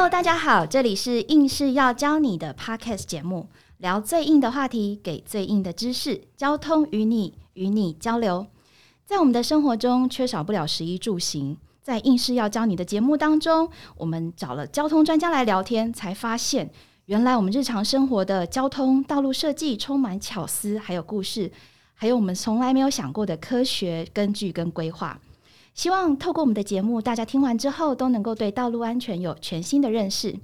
Hello，大家好，这里是硬是要教你的 Podcast 节目，聊最硬的话题，给最硬的知识，交通与你与你交流。在我们的生活中，缺少不了食衣住行。在硬是要教你的节目当中，我们找了交通专家来聊天，才发现原来我们日常生活的交通道路设计充满巧思，还有故事，还有我们从来没有想过的科学根据跟规划。希望透过我们的节目，大家听完之后都能够对道路安全有全新的认识。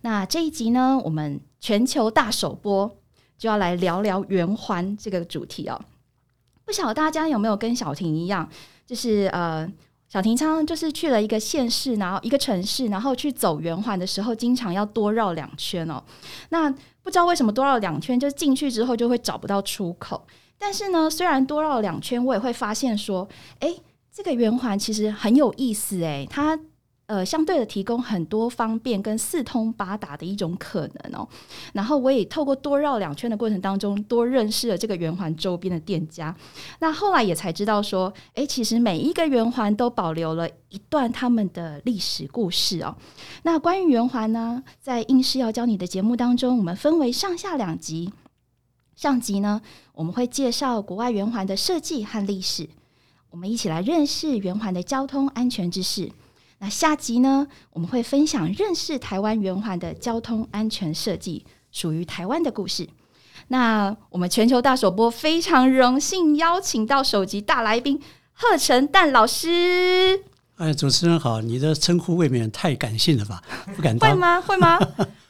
那这一集呢，我们全球大首播就要来聊聊圆环这个主题哦。不晓得大家有没有跟小婷一样，就是呃，小婷常常就是去了一个县市，然后一个城市，然后去走圆环的时候，经常要多绕两圈哦。那不知道为什么多绕两圈，就进去之后就会找不到出口。但是呢，虽然多绕两圈，我也会发现说，哎。这个圆环其实很有意思诶，它呃相对的提供很多方便跟四通八达的一种可能哦。然后我也透过多绕两圈的过程当中，多认识了这个圆环周边的店家。那后来也才知道说，诶，其实每一个圆环都保留了一段他们的历史故事哦。那关于圆环呢，在应试要教你的节目当中，我们分为上下两集。上集呢，我们会介绍国外圆环的设计和历史。我们一起来认识圆环的交通安全知识。那下集呢，我们会分享认识台湾圆环的交通安全设计，属于台湾的故事。那我们全球大首播，非常荣幸邀请到首集大来宾贺成蛋老师。哎，主持人好，你的称呼未免太感性了吧？不敢当会吗？会吗？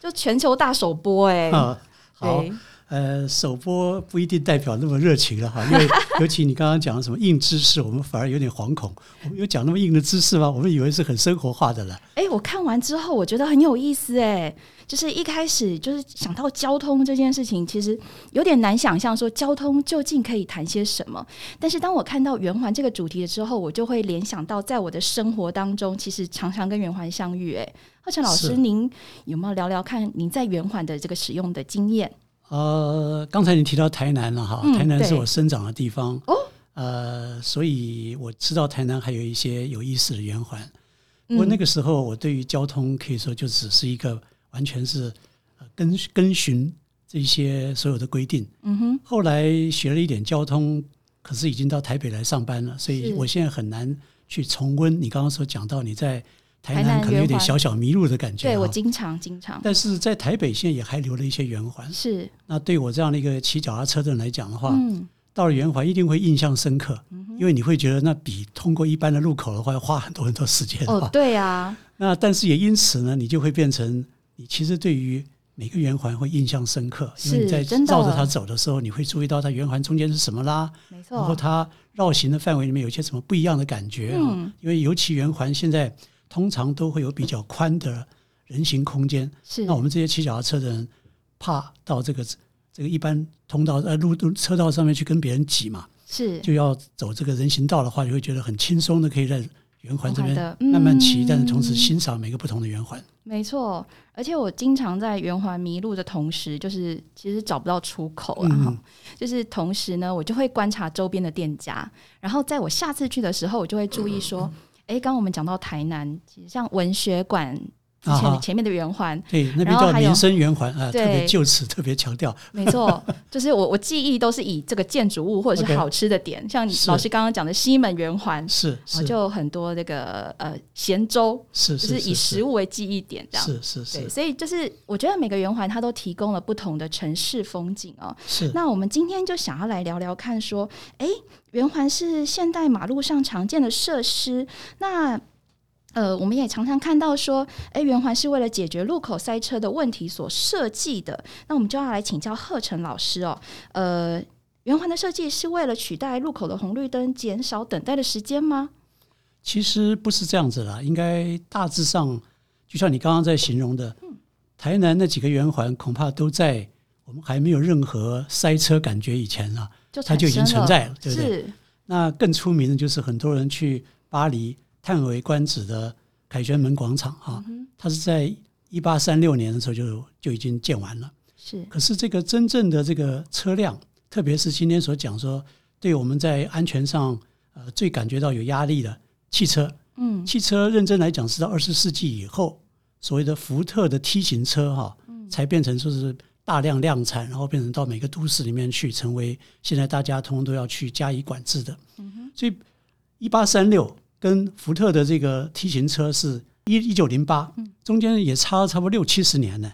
就全球大首播哎，好。呃，首播不一定代表那么热情了哈，因为 尤其你刚刚讲的什么硬知识，我们反而有点惶恐。我们有讲那么硬的知识吗？我们以为是很生活化的了。哎，我看完之后，我觉得很有意思哎，就是一开始就是想到交通这件事情，其实有点难想象说交通究竟可以谈些什么。但是当我看到圆环这个主题的时候，我就会联想到在我的生活当中，其实常常跟圆环相遇。哎，贺成老师，您有没有聊聊看您在圆环的这个使用的经验？呃，刚才你提到台南了哈，台南是我生长的地方哦，呃，所以我知道台南还有一些有意思的圆环。不过那个时候，我对于交通可以说就只是一个完全是跟跟循这些所有的规定。嗯哼。后来学了一点交通，可是已经到台北来上班了，所以我现在很难去重温你刚刚所讲到你在。台南可能有点小小迷路的感觉，对我经常经常。但是在台北现在也还留了一些圆环，是。那对我这样的一个骑脚踏车的人来讲的话，嗯，到了圆环一定会印象深刻，因为你会觉得那比通过一般的路口的话要花很多很多时间。哦，对呀。那但是也因此呢，你就会变成你其实对于每个圆环会印象深刻，因为你在绕着它走的时候，你会注意到它圆环中间是什么啦，没错。然后它绕行的范围里面有些什么不一样的感觉啊？因为尤其圆环现在。通常都会有比较宽的人行空间，是。那我们这些骑脚踏车的人怕到这个这个一般通道呃路路车道上面去跟别人挤嘛，是。就要走这个人行道的话，就会觉得很轻松的可以在圆环这边慢慢骑，但是同时欣赏每个不同的圆环。没错，而且我经常在圆环迷路的同时，就是其实找不到出口了哈，就是同时呢，我就会观察周边的店家，然后在我下次去的时候，我就会注意说。哎，刚刚我们讲到台南，其实像文学馆。前前面的圆环，对，那边叫民生圆环啊，特别就此特别强调。没错，就是我我记忆都是以这个建筑物或者是好吃的点，像老师刚刚讲的西门圆环，是就很多这个呃咸粥，是就是以食物为记忆点这样，是是是。所以就是我觉得每个圆环它都提供了不同的城市风景哦。是。那我们今天就想要来聊聊看，说，哎，圆环是现代马路上常见的设施，那。呃，我们也常常看到说，哎，圆环是为了解决路口塞车的问题所设计的。那我们就要来请教贺成老师哦。呃，圆环的设计是为了取代路口的红绿灯，减少等待的时间吗？其实不是这样子啦，应该大致上，就像你刚刚在形容的，台南那几个圆环，恐怕都在我们还没有任何塞车感觉以前啊，它就已经存在了，对不对？那更出名的就是很多人去巴黎。叹为观止的凯旋门广场啊，它是在一八三六年的时候就就已经建完了。是，可是这个真正的这个车辆，特别是今天所讲说，对我们在安全上呃最感觉到有压力的汽车，嗯，汽车认真来讲是到二十世纪以后所谓的福特的 T 型车哈，才变成说是大量量产，然后变成到每个都市里面去，成为现在大家通通都要去加以管制的。所以一八三六跟福特的这个 T 型车是一一九零八，中间也差了差不多六七十年呢，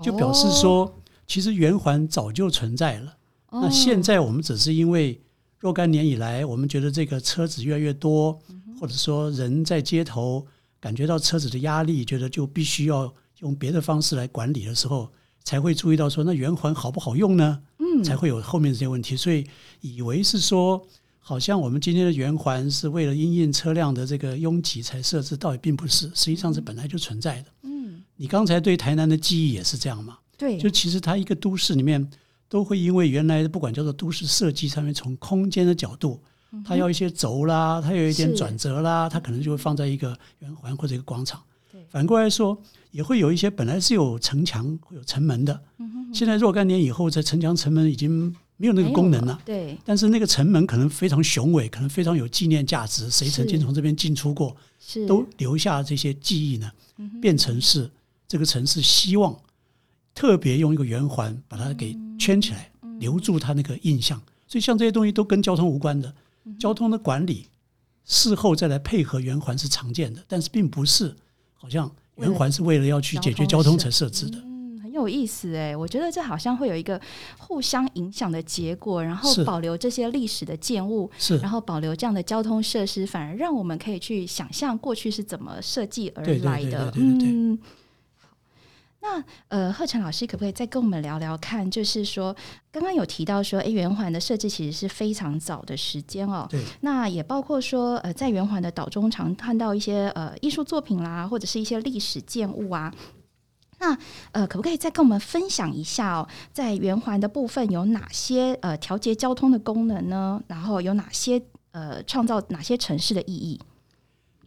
就表示说其实圆环早就存在了。那现在我们只是因为若干年以来，我们觉得这个车子越来越多，或者说人在街头感觉到车子的压力，觉得就必须要用别的方式来管理的时候，才会注意到说那圆环好不好用呢？嗯，才会有后面这些问题。所以以为是说，好像我们今天的圆环是为了因应车辆的这个拥挤才设置，倒也并不是，实际上是本来就存在的。嗯，你刚才对台南的记忆也是这样嘛？对，就其实它一个都市里面。都会因为原来不管叫做都市设计上面，从空间的角度，它要一些轴啦，它有一点转折啦，它可能就会放在一个圆环或者一个广场。反过来说，也会有一些本来是有城墙、有城门的，现在若干年以后，这城墙、城门已经没有那个功能了。对，但是那个城门可能非常雄伟，可能非常有纪念价值，谁曾经从这边进出过，都留下这些记忆呢，变成是这个城市希望。特别用一个圆环把它给圈起来，留住它那个印象。所以像这些东西都跟交通无关的，交通的管理事后再来配合圆环是常见的，但是并不是好像圆环是为了要去解决交通才设置的。有意思哎，我觉得这好像会有一个互相影响的结果，然后保留这些历史的建物，是然后保留这样的交通设施，反而让我们可以去想象过去是怎么设计而来的。嗯。那呃，贺晨老师可不可以再跟我们聊聊看？就是说，刚刚有提到说，哎，圆环的设置其实是非常早的时间哦。对。那也包括说，呃，在圆环的岛中常看到一些呃艺术作品啦，或者是一些历史建物啊。那呃，可不可以再跟我们分享一下哦，在圆环的部分有哪些呃调节交通的功能呢？然后有哪些呃创造哪些城市的意义？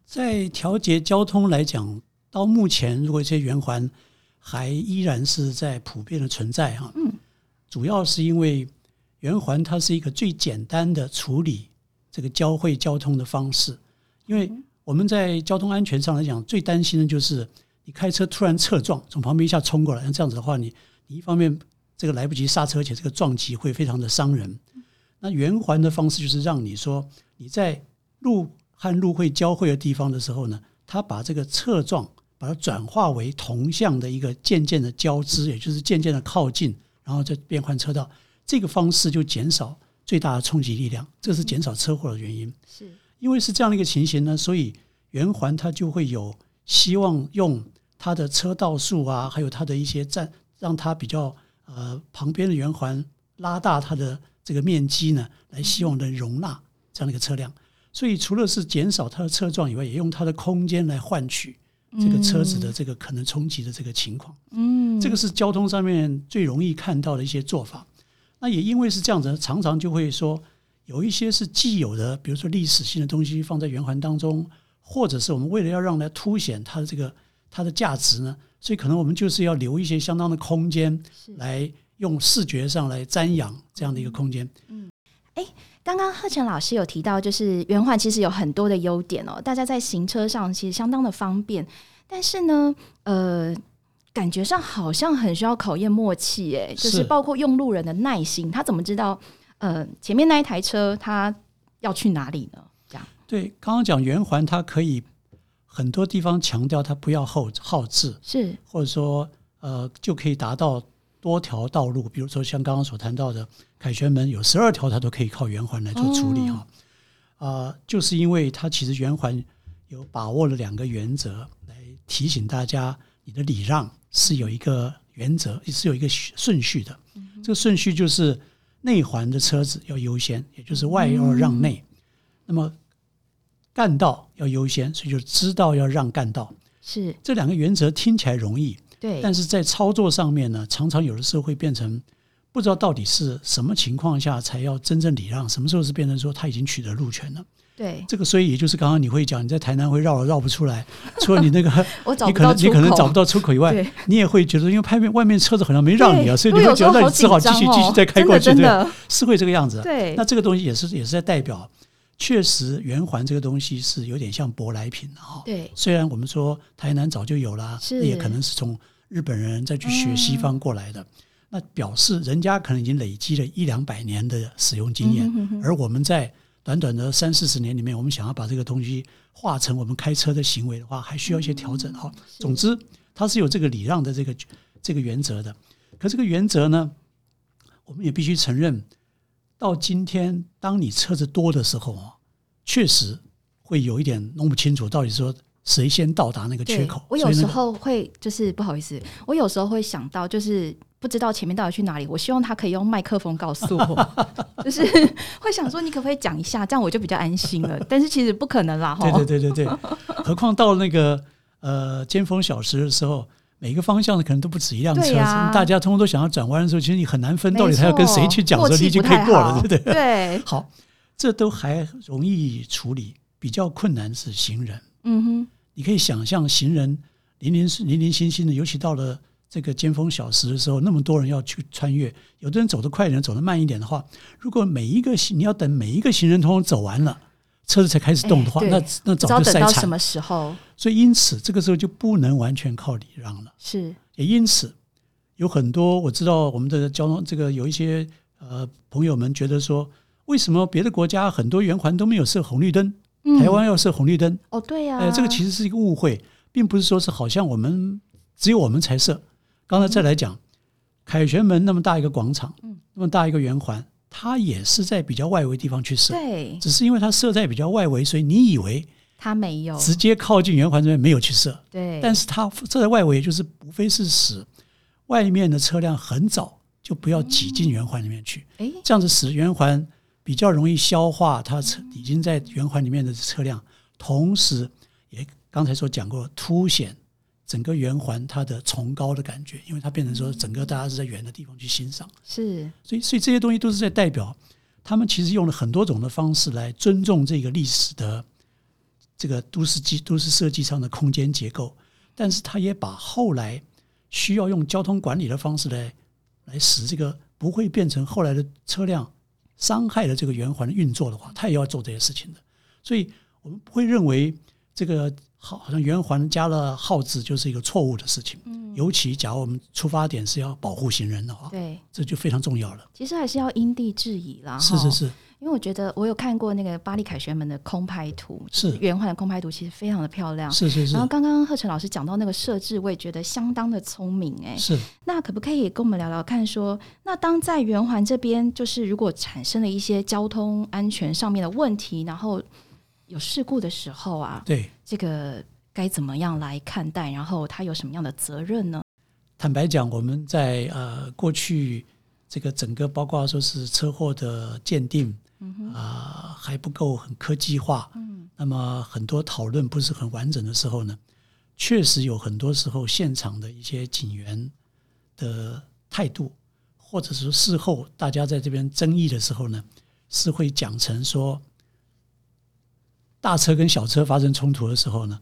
在调节交通来讲，到目前如果这些圆环。还依然是在普遍的存在哈，嗯，主要是因为圆环它是一个最简单的处理这个交汇交通的方式，因为我们在交通安全上来讲，最担心的就是你开车突然侧撞，从旁边一下冲过来，那这样子的话，你你一方面这个来不及刹车，且这个撞击会非常的伤人。那圆环的方式就是让你说你在路和路会交汇的地方的时候呢，它把这个侧撞。把它转化为同向的一个渐渐的交织，也就是渐渐的靠近，然后再变换车道，这个方式就减少最大的冲击力量，这是减少车祸的原因。是因为是这样的一个情形呢，所以圆环它就会有希望用它的车道数啊，还有它的一些站，让它比较呃旁边的圆环拉大它的这个面积呢，来希望能容纳这样的一个车辆。所以除了是减少它的车撞以外，也用它的空间来换取。这个车子的这个可能冲击的这个情况，嗯，这个是交通上面最容易看到的一些做法。那也因为是这样子，常常就会说有一些是既有的，比如说历史性的东西放在圆环当中，或者是我们为了要让它凸显它的这个它的价值呢，所以可能我们就是要留一些相当的空间，来用视觉上来瞻仰这样的一个空间。嗯，哎。刚刚贺晨老师有提到，就是圆环其实有很多的优点哦，大家在行车上其实相当的方便。但是呢，呃，感觉上好像很需要考验默契，哎，就是包括用路人的耐心，他怎么知道呃前面那一台车他要去哪里呢？这样对，刚刚讲圆环，它可以很多地方强调它不要耗耗制，是或者说呃就可以达到。多条道路，比如说像刚刚所谈到的凯旋门有十二条，它都可以靠圆环来做处理哈。啊，就是因为它其实圆环有把握了两个原则，来提醒大家，你的礼让是有一个原则，是有一个顺序的。这个顺序就是内环的车子要优先，也就是外要让内。那么干道要优先，所以就知道要让干道。是这两个原则听起来容易。对，但是在操作上面呢，常常有的时候会变成不知道到底是什么情况下才要真正礼让，什么时候是变成说他已经取得路权了。对，这个所以也就是刚刚你会讲，你在台南会绕绕不出来，除了你那个，我你可能你可能找不到出口以外，你也会觉得因为拍面外面车子好像没让你啊，所以你会觉得你只好继续继续再开过去，对，是会这个样子。对，那这个东西也是也是在代表，确实圆环这个东西是有点像舶来品哈。对，虽然我们说台南早就有了，也可能是从日本人再去学西方过来的，那表示人家可能已经累积了一两百年的使用经验，而我们在短短的三四十年里面，我们想要把这个东西化成我们开车的行为的话，还需要一些调整哈。总之，它是有这个礼让的这个这个原则的。可这个原则呢，我们也必须承认。到今天，当你车子多的时候啊，确实会有一点弄不清楚，到底说谁先到达那个缺口。我有时候会就是不好意思，我有时候会想到，就是不知道前面到底去哪里。我希望他可以用麦克风告诉我，就是会想说，你可不可以讲一下，这样我就比较安心了。但是其实不可能啦，对对对对对，何况到那个呃尖峰小时的时候。每个方向的可能都不止一辆车，大家通通都想要转弯的时候，其实你很难分到底他要跟谁去讲，说你已经可以过了，对不对？对，好，这都还容易处理，比较困难是行人。嗯哼，你可以想象行人零零零零星星的，尤其到了这个尖峰小时的时候，那么多人要去穿越，有的人走得快一点，走得慢一点的话，如果每一个行你要等每一个行人通通走完了。车子才开始动的话，那那早就塞惨。什么时候？所以因此这个时候就不能完全靠礼让了。是，也因此有很多我知道我们的交通这个有一些呃朋友们觉得说，为什么别的国家很多圆环都没有设红绿灯，台湾要设红绿灯？哦，对呀。呃，这个其实是一个误会，并不是说是好像我们只有我们才设。刚才再来讲，凯旋门那么大一个广场，嗯，那么大一个圆环。它也是在比较外围地方去设，对，只是因为它设在比较外围，所以你以为它没有。直接靠近圆环这边没有去设，对。但是它设在外围，就是无非是使外面的车辆很早就不要挤进圆环里面去，哎，这样子使圆环比较容易消化它车已经在圆环里面的车辆，同时也刚才所讲过凸显。整个圆环它的崇高的感觉，因为它变成说整个大家是在圆的地方去欣赏，是，所以所以这些东西都是在代表他们其实用了很多种的方式来尊重这个历史的这个都市机都市设计上的空间结构，但是他也把后来需要用交通管理的方式来来使这个不会变成后来的车辆伤害了这个圆环的运作的话，他也要做这些事情的，所以我们不会认为这个。好，好像圆环加了号字就是一个错误的事情。嗯，尤其假如我们出发点是要保护行人的话，对，这就非常重要了。其实还是要因地制宜啦。是是是，因为我觉得我有看过那个巴黎凯旋门的空拍图，是圆环的空拍图，其实非常的漂亮。是是是。然后刚刚贺晨老师讲到那个设置，我也觉得相当的聪明。哎，是。那可不可以跟我们聊聊看？说那当在圆环这边，就是如果产生了一些交通安全上面的问题，然后有事故的时候啊，对这个。该怎么样来看待？然后他有什么样的责任呢？坦白讲，我们在呃过去这个整个包括说是车祸的鉴定，啊还不够很科技化，嗯，那么很多讨论不是很完整的时候呢，确实有很多时候现场的一些警员的态度，或者是事后大家在这边争议的时候呢，是会讲成说大车跟小车发生冲突的时候呢。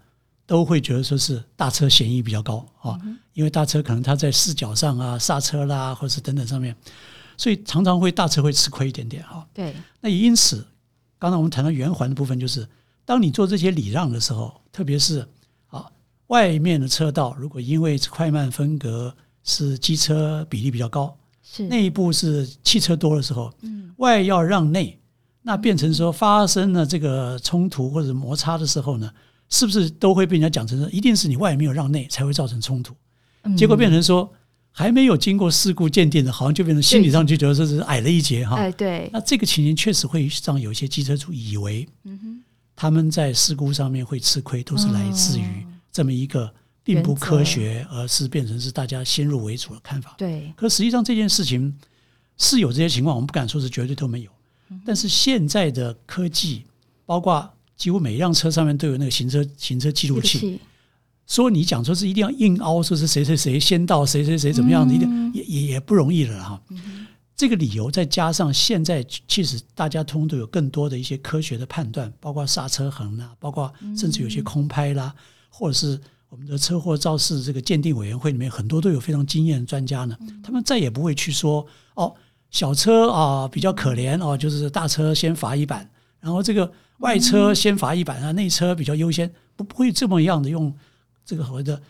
都会觉得说是大车嫌疑比较高啊，因为大车可能它在视角上啊、刹车啦，或者是等等上面，所以常常会大车会吃亏一点点哈。对，那也因此，刚才我们谈到圆环的部分，就是当你做这些礼让的时候，特别是啊外面的车道，如果因为快慢分隔是机车比例比较高，是内部是汽车多的时候，嗯，外要让内，那变成说发生了这个冲突或者摩擦的时候呢？是不是都会被人家讲成是一定是你外没有让内才会造成冲突？结果变成说还没有经过事故鉴定的，好像就变成心理上就觉得说是矮了一截哈。哎，对。那这个情形确实会让有些机车主以为，他们在事故上面会吃亏，都是来自于这么一个并不科学，而是变成是大家先入为主的看法。对。可实际上这件事情是有这些情况，我们不敢说是绝对都没有。但是现在的科技，包括。几乎每一辆车上面都有那个行车行车记录器，说你讲说是一定要硬凹，说是谁谁谁先到，谁谁谁怎么样的，一定也也也不容易了哈。这个理由再加上现在其实大家通都有更多的一些科学的判断，包括刹车痕啊，包括甚至有些空拍啦，或者是我们的车祸肇事这个鉴定委员会里面很多都有非常经验的专家呢，他们再也不会去说哦，小车啊比较可怜哦，就是大车先罚一板。然后这个外车先罚一板啊，内车比较优先，不不会这么样的用这个所谓的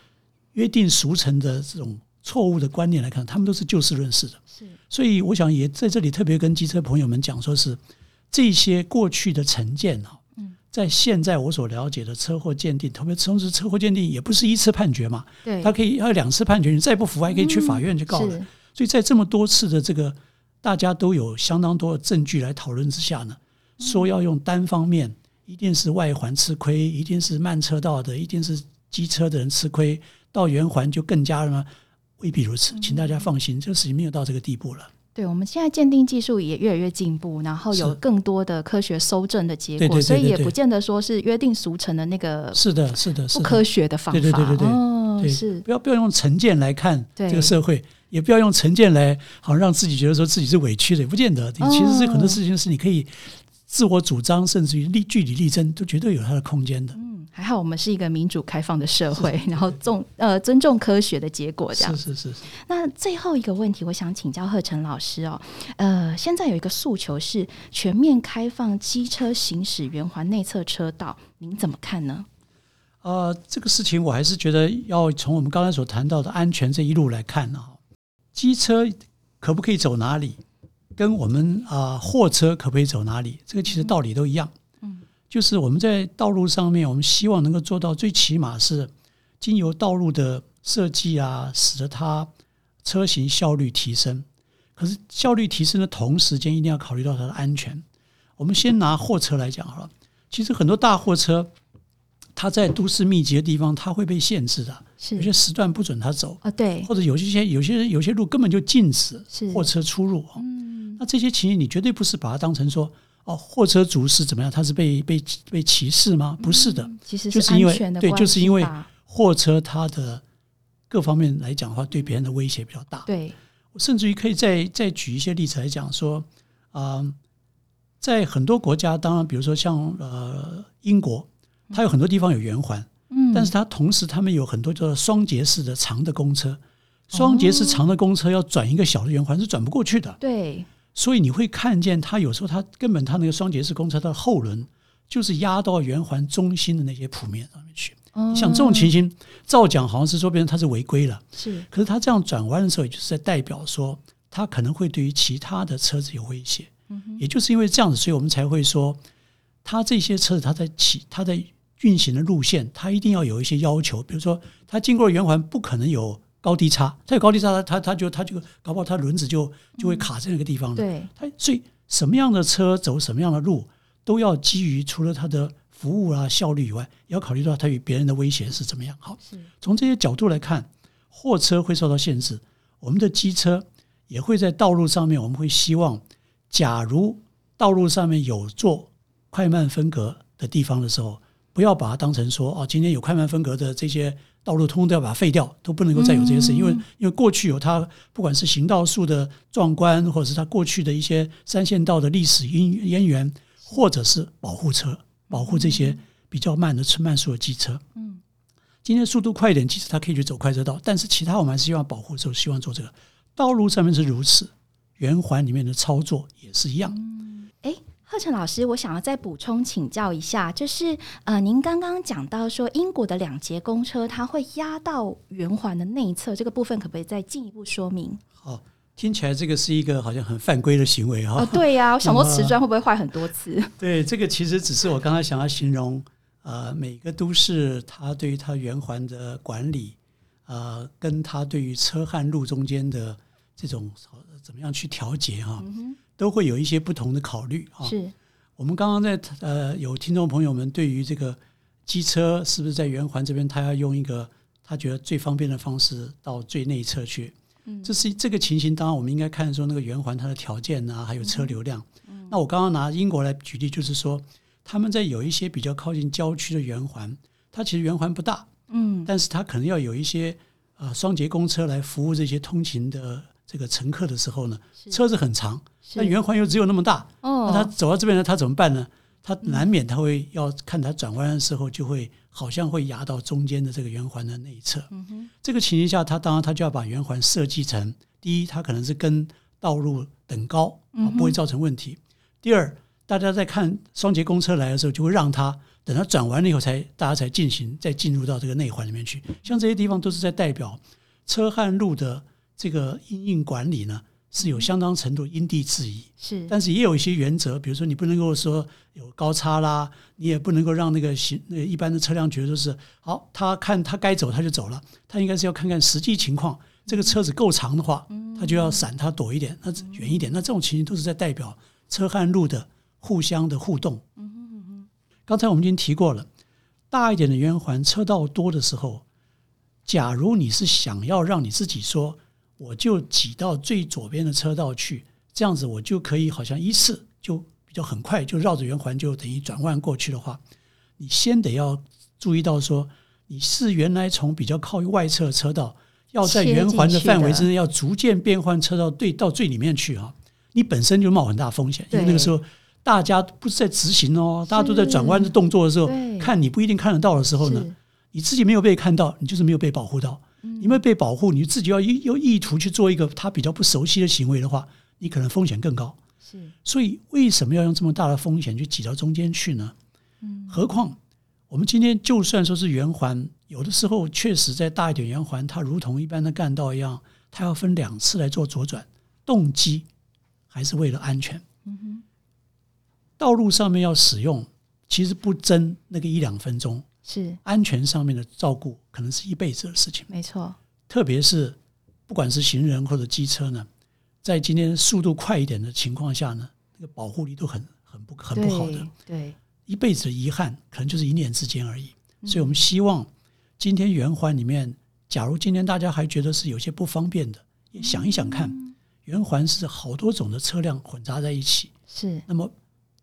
约定俗成的这种错误的观念来看，他们都是就事论事的。是，所以我想也在这里特别跟机车朋友们讲，说是这些过去的成见啊，在现在我所了解的车祸鉴定，特别同时车祸鉴定也不是一次判决嘛，对，他可以要两次判决，你再不服还可以去法院去告的。所以在这么多次的这个大家都有相当多的证据来讨论之下呢，说要用单方面，一定是外环吃亏，一定是慢车道的，一定是机车的人吃亏，到圆环就更加了吗？未必如此，请大家放心，这个事情没有到这个地步了。对，我们现在鉴定技术也越来越进步，然后有更多的科学搜证的结果，所以也不见得说是约定俗成的那个是的，是的，不科学的方法。对对对对对，哦，是。不要不要用成见来看这个社会，也不要用成见来好像让自己觉得说自己是委屈的，也不见得。其实是很多事情是你可以自我主张，甚至于立据理力争，都绝对有它的空间的。嗯还好我们是一个民主开放的社会，然后重呃尊重科学的结果，这样是是是。那最后一个问题，我想请教贺晨老师哦，呃，现在有一个诉求是全面开放机车行驶圆环内侧车道，您怎么看呢？呃，这个事情我还是觉得要从我们刚才所谈到的安全这一路来看啊，机车可不可以走哪里，跟我们啊货车可不可以走哪里，这个其实道理都一样。嗯就是我们在道路上面，我们希望能够做到最起码是经由道路的设计啊，使得它车型效率提升。可是效率提升的同时间，一定要考虑到它的安全。我们先拿货车来讲好了，其实很多大货车，它在都市密集的地方，它会被限制的，有些时段不准他走啊，对，或者有些有些有些路根本就禁止货车出入嗯，那这些情形，你绝对不是把它当成说。哦，货车族是怎么样？他是被被被歧视吗？不是的，其实就是因为对，就是因为货车它的各方面来讲的话，对别人的威胁比较大。对，我甚至于可以再再举一些例子来讲说，啊，在很多国家，当然比如说像呃英国，它有很多地方有圆环，嗯，但是它同时他们有很多叫做双节式的长的公车，双节式长的公车要转一个小的圆环是转不过去的。对。所以你会看见，它有时候它根本它那个双节式公车的后轮就是压到圆环中心的那些铺面上面去。像这种情形，照讲好像是说别人他是违规了，是。可是他这样转弯的时候，也就是在代表说，他可能会对于其他的车子有威胁。嗯也就是因为这样子，所以我们才会说，他这些车子他在起他在运行的路线，它一定要有一些要求，比如说它经过圆环不可能有。高低差，它有高低差，它它它就它就搞不好它轮子就就会卡在那个地方了。对，它所以什么样的车走什么样的路，都要基于除了它的服务啊效率以外，也要考虑到它与别人的威胁是怎么样。好，从这些角度来看，货车会受到限制，我们的机车也会在道路上面，我们会希望，假如道路上面有做快慢分隔的地方的时候，不要把它当成说哦，今天有快慢分隔的这些。道路通通都要把它废掉，都不能够再有这些事，因为因为过去有它，不管是行道树的壮观，或者是它过去的一些三线道的历史因渊源，或者是保护车，保护这些比较慢的车慢速的机车。嗯，今天速度快一点，其实它可以去走快车道，但是其他我们还是希望保护，就希望做这个。道路上面是如此，圆环里面的操作也是一样。贺晨老师，我想要再补充请教一下，就是呃，您刚刚讲到说英国的两节公车它会压到圆环的内侧，这个部分可不可以再进一步说明？好，听起来这个是一个好像很犯规的行为哈。对呀，我想说瓷砖会不会坏很多次？对，这个其实只是我刚才想要形容，呃，每个都市它对于它圆环的管理，呃，跟它对于车和路中间的这种怎么样去调节哈。都会有一些不同的考虑啊。是我们刚刚在呃，有听众朋友们对于这个机车是不是在圆环这边，他要用一个他觉得最方便的方式到最内侧去。嗯，这是这个情形。当然，我们应该看说那个圆环它的条件啊，还有车流量。嗯，那我刚刚拿英国来举例，就是说他们在有一些比较靠近郊区的圆环，它其实圆环不大。嗯，但是它可能要有一些呃双节公车来服务这些通勤的这个乘客的时候呢，车子很长。那圆环又只有那么大，那他走到这边呢，他怎么办呢？他难免他会要看他转弯的时候，就会好像会压到中间的这个圆环的那一侧。这个情形下，他当然他就要把圆环设计成：第一，它可能是跟道路等高啊，不会造成问题；第二，大家在看双节公车来的时候，就会让它等它转完了以后，才大家才进行再进入到这个内环里面去。像这些地方都是在代表车和路的这个因应管理呢，是有相当程度因地制宜。是，但是也有一些原则，比如说你不能够说有高差啦，你也不能够让那个行那一般的车辆觉得是好，他看他该走他就走了，他应该是要看看实际情况。这个车子够长的话，他就要闪，他躲一点，那远一点。那这种情形都是在代表车和路的互相的互动。刚才我们已经提过了，大一点的圆环车道多的时候，假如你是想要让你自己说，我就挤到最左边的车道去，这样子我就可以好像一次就比较很快就绕着圆环就等于转弯过去的话，你先得要注意到说，你是原来从比较靠外侧车道。要在圆环的范围之内，要逐渐变换车道，对到最里面去啊！你本身就冒很大风险，因为那个时候大家不是在直行哦，大家都在转弯的动作的时候，看你不一定看得到的时候呢，你自己没有被看到，你就是没有被保护到。你没有被保护，你自己要意有意图去做一个他比较不熟悉的行为的话，你可能风险更高。是，所以为什么要用这么大的风险去挤到中间去呢？嗯，何况。我们今天就算说是圆环，有的时候确实在大一点圆环，它如同一般的干道一样，它要分两次来做左转，动机还是为了安全。嗯哼，道路上面要使用，其实不争那个一两分钟，是安全上面的照顾，可能是一辈子的事情。没错，特别是不管是行人或者机车呢，在今天速度快一点的情况下呢，那个保护力都很很不很不好的。对。一辈子的遗憾，可能就是一念之间而已。所以，我们希望今天圆环里面，假如今天大家还觉得是有些不方便的，也想一想看，圆环是好多种的车辆混杂在一起。是。那么，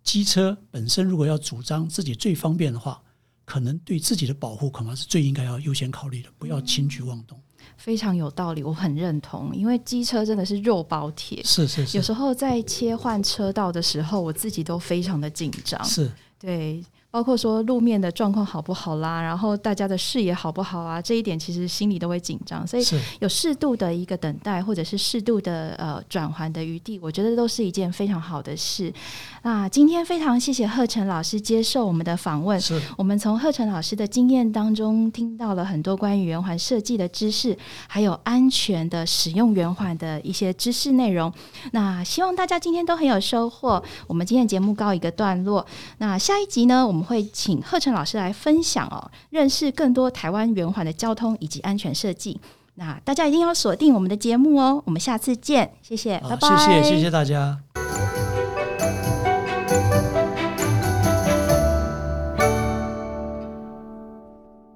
机车本身如果要主张自己最方便的话，可能对自己的保护恐怕是最应该要优先考虑的，不要轻举妄动。非常有道理，我很认同。因为机车真的是肉包铁，是是是。有时候在切换车道的时候，我自己都非常的紧张。是。对，包括说路面的状况好不好啦，然后大家的视野好不好啊，这一点其实心里都会紧张，所以有适度的一个等待，或者是适度的呃转环的余地，我觉得都是一件非常好的事。那今天非常谢谢贺晨老师接受我们的访问，我们从贺晨老师的经验当中听到了很多关于圆环设计的知识，还有安全的使用圆环的一些知识内容。那希望大家今天都很有收获。我们今天节目告一个段落，那。下一集呢，我们会请贺晨老师来分享哦，认识更多台湾圆环的交通以及安全设计。那大家一定要锁定我们的节目哦，我们下次见，谢谢，拜拜，谢谢，谢谢大家。